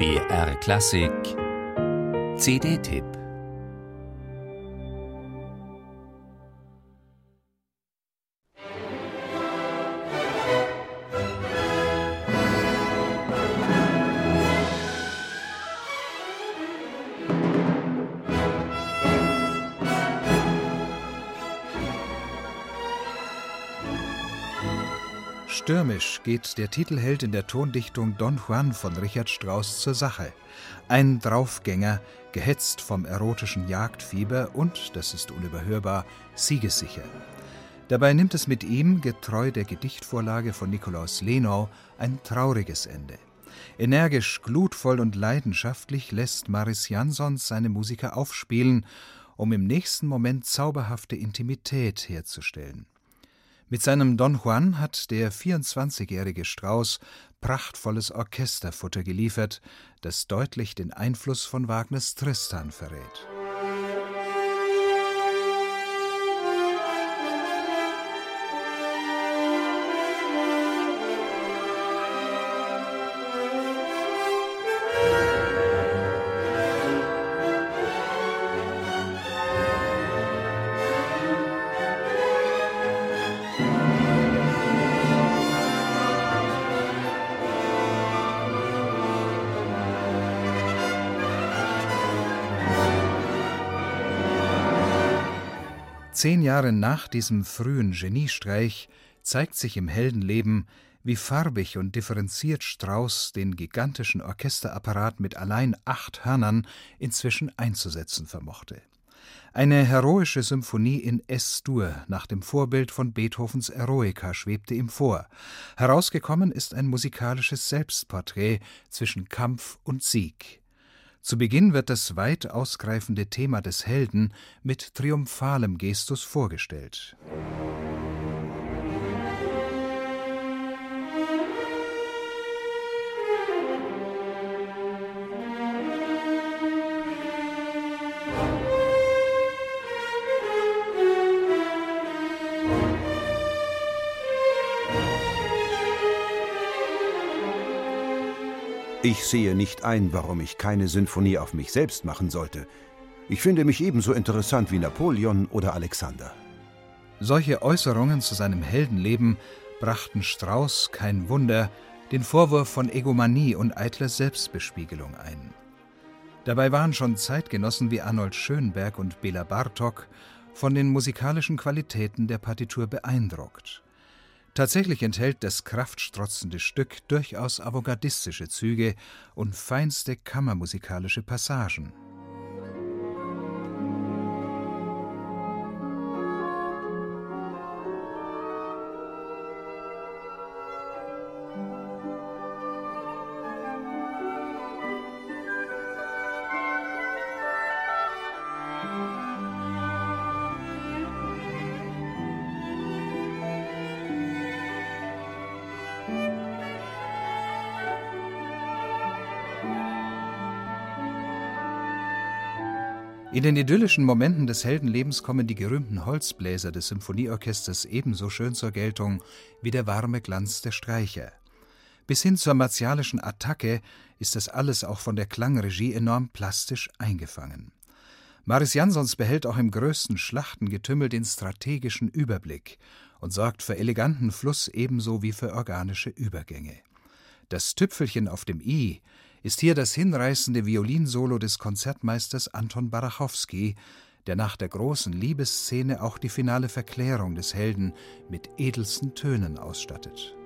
BR Klassik. CD-Tipp Stürmisch geht der Titelheld in der Tondichtung Don Juan von Richard Strauss zur Sache. Ein Draufgänger, gehetzt vom erotischen Jagdfieber und, das ist unüberhörbar, siegessicher. Dabei nimmt es mit ihm, getreu der Gedichtvorlage von Nikolaus Lenau, ein trauriges Ende. Energisch, glutvoll und leidenschaftlich lässt Maris Jansons seine Musiker aufspielen, um im nächsten Moment zauberhafte Intimität herzustellen. Mit seinem Don Juan hat der 24-jährige Strauß prachtvolles Orchesterfutter geliefert, das deutlich den Einfluss von Wagners Tristan verrät. Zehn Jahre nach diesem frühen Geniestreich zeigt sich im Heldenleben, wie farbig und differenziert Strauß den gigantischen Orchesterapparat mit allein acht Hörnern inzwischen einzusetzen vermochte. Eine heroische Symphonie in S-Dur nach dem Vorbild von Beethovens Eroica schwebte ihm vor. Herausgekommen ist ein musikalisches Selbstporträt zwischen Kampf und Sieg. Zu Beginn wird das weit ausgreifende Thema des Helden mit triumphalem Gestus vorgestellt. Ich sehe nicht ein, warum ich keine Sinfonie auf mich selbst machen sollte. Ich finde mich ebenso interessant wie Napoleon oder Alexander. Solche Äußerungen zu seinem Heldenleben brachten Strauß, kein Wunder, den Vorwurf von Egomanie und eitler Selbstbespiegelung ein. Dabei waren schon Zeitgenossen wie Arnold Schönberg und Bela Bartok von den musikalischen Qualitäten der Partitur beeindruckt. Tatsächlich enthält das kraftstrotzende Stück durchaus avantgardistische Züge und feinste kammermusikalische Passagen. In den idyllischen Momenten des Heldenlebens kommen die gerühmten Holzbläser des Symphonieorchesters ebenso schön zur Geltung wie der warme Glanz der Streicher. Bis hin zur martialischen Attacke ist das alles auch von der Klangregie enorm plastisch eingefangen. Maris Jansons behält auch im größten Schlachtengetümmel den strategischen Überblick und sorgt für eleganten Fluss ebenso wie für organische Übergänge. Das Tüpfelchen auf dem i ist hier das hinreißende Violinsolo des Konzertmeisters Anton Barachowski, der nach der großen Liebesszene auch die finale Verklärung des Helden mit edelsten Tönen ausstattet